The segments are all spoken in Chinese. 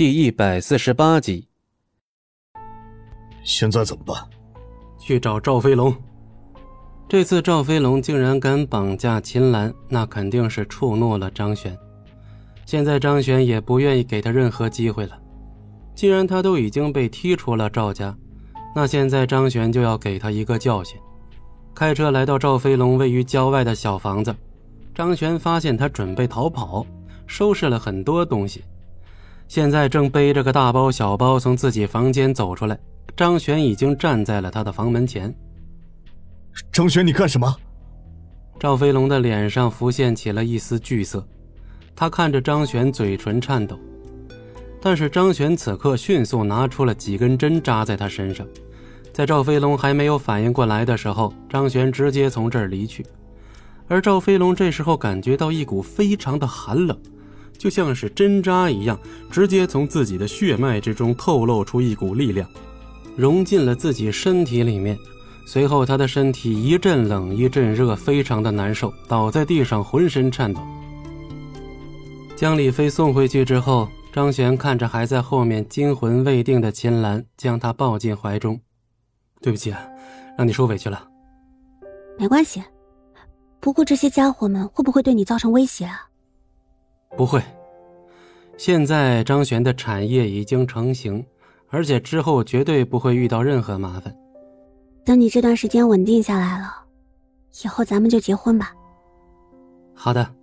第一百四十八集。现在怎么办？去找赵飞龙。这次赵飞龙竟然敢绑架秦岚，那肯定是触怒了张璇。现在张璇也不愿意给他任何机会了。既然他都已经被踢出了赵家，那现在张璇就要给他一个教训。开车来到赵飞龙位于郊外的小房子，张璇发现他准备逃跑，收拾了很多东西，现在正背着个大包小包从自己房间走出来。张璇已经站在了他的房门前。张璇，你干什么？赵飞龙的脸上浮现起了一丝惧色，他看着张璇，嘴唇颤抖。但是张璇此刻迅速拿出了几根针扎在他身上，在赵飞龙还没有反应过来的时候，张璇直接从这儿离去。而赵飞龙这时候感觉到一股非常的寒冷，就像是针扎一样，直接从自己的血脉之中透露出一股力量，融进了自己身体里面。随后他的身体一阵冷一阵热，非常的难受，倒在地上浑身颤抖。将李飞送回去之后。张璇看着还在后面惊魂未定的秦岚，将她抱进怀中。对不起啊，让你受委屈了。没关系，不过这些家伙们会不会对你造成威胁啊？不会。现在张璇的产业已经成型，而且之后绝对不会遇到任何麻烦。等你这段时间稳定下来了，以后咱们就结婚吧。好的。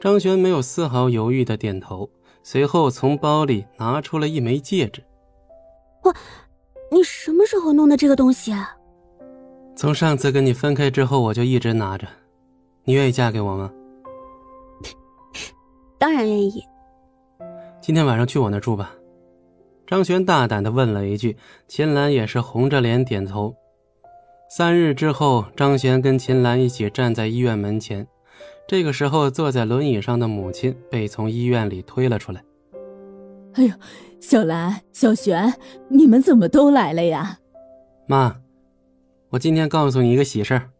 张璇没有丝毫犹豫的点头。随后从包里拿出了一枚戒指。我，你什么时候弄的这个东西啊？从上次跟你分开之后，我就一直拿着。你愿意嫁给我吗？当然愿意。今天晚上去我那住吧。张璇大胆的问了一句，秦岚也是红着脸点头。三日之后，张璇跟秦岚一起站在医院门前。这个时候，坐在轮椅上的母亲被从医院里推了出来。哎呦，小兰、小璇，你们怎么都来了呀？妈，我今天告诉你一个喜事儿。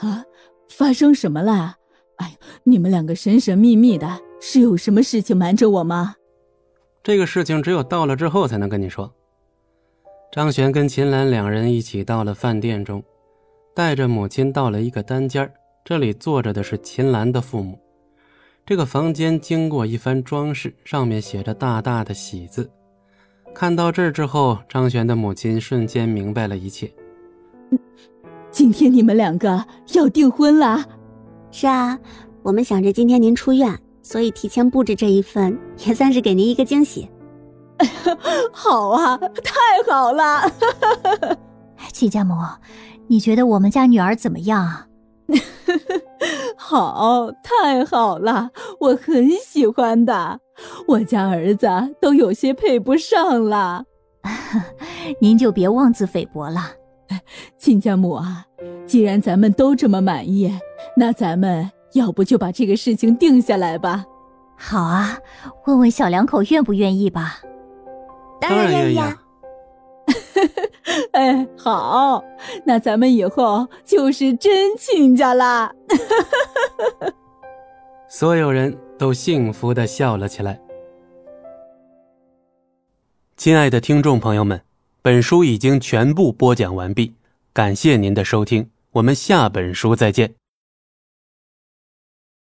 啊，发生什么了？哎呦，你们两个神神秘秘的，是有什么事情瞒着我吗？这个事情只有到了之后才能跟你说。张璇跟秦岚两人一起到了饭店中，带着母亲到了一个单间儿。这里坐着的是秦岚的父母。这个房间经过一番装饰，上面写着大大的“喜”字。看到这儿之后，张璇的母亲瞬间明白了一切。今天你们两个要订婚了？是啊，我们想着今天您出院，所以提前布置这一份，也算是给您一个惊喜。好啊，太好了！亲家母，你觉得我们家女儿怎么样啊？好，太好了，我很喜欢的。我家儿子都有些配不上了，您就别妄自菲薄了。亲家母啊，既然咱们都这么满意，那咱们要不就把这个事情定下来吧？好啊，问问小两口愿不愿意吧？当然愿意啊。哎，好，那咱们以后就是真亲家啦！所有人都幸福的笑了起来。亲爱的听众朋友们，本书已经全部播讲完毕，感谢您的收听，我们下本书再见。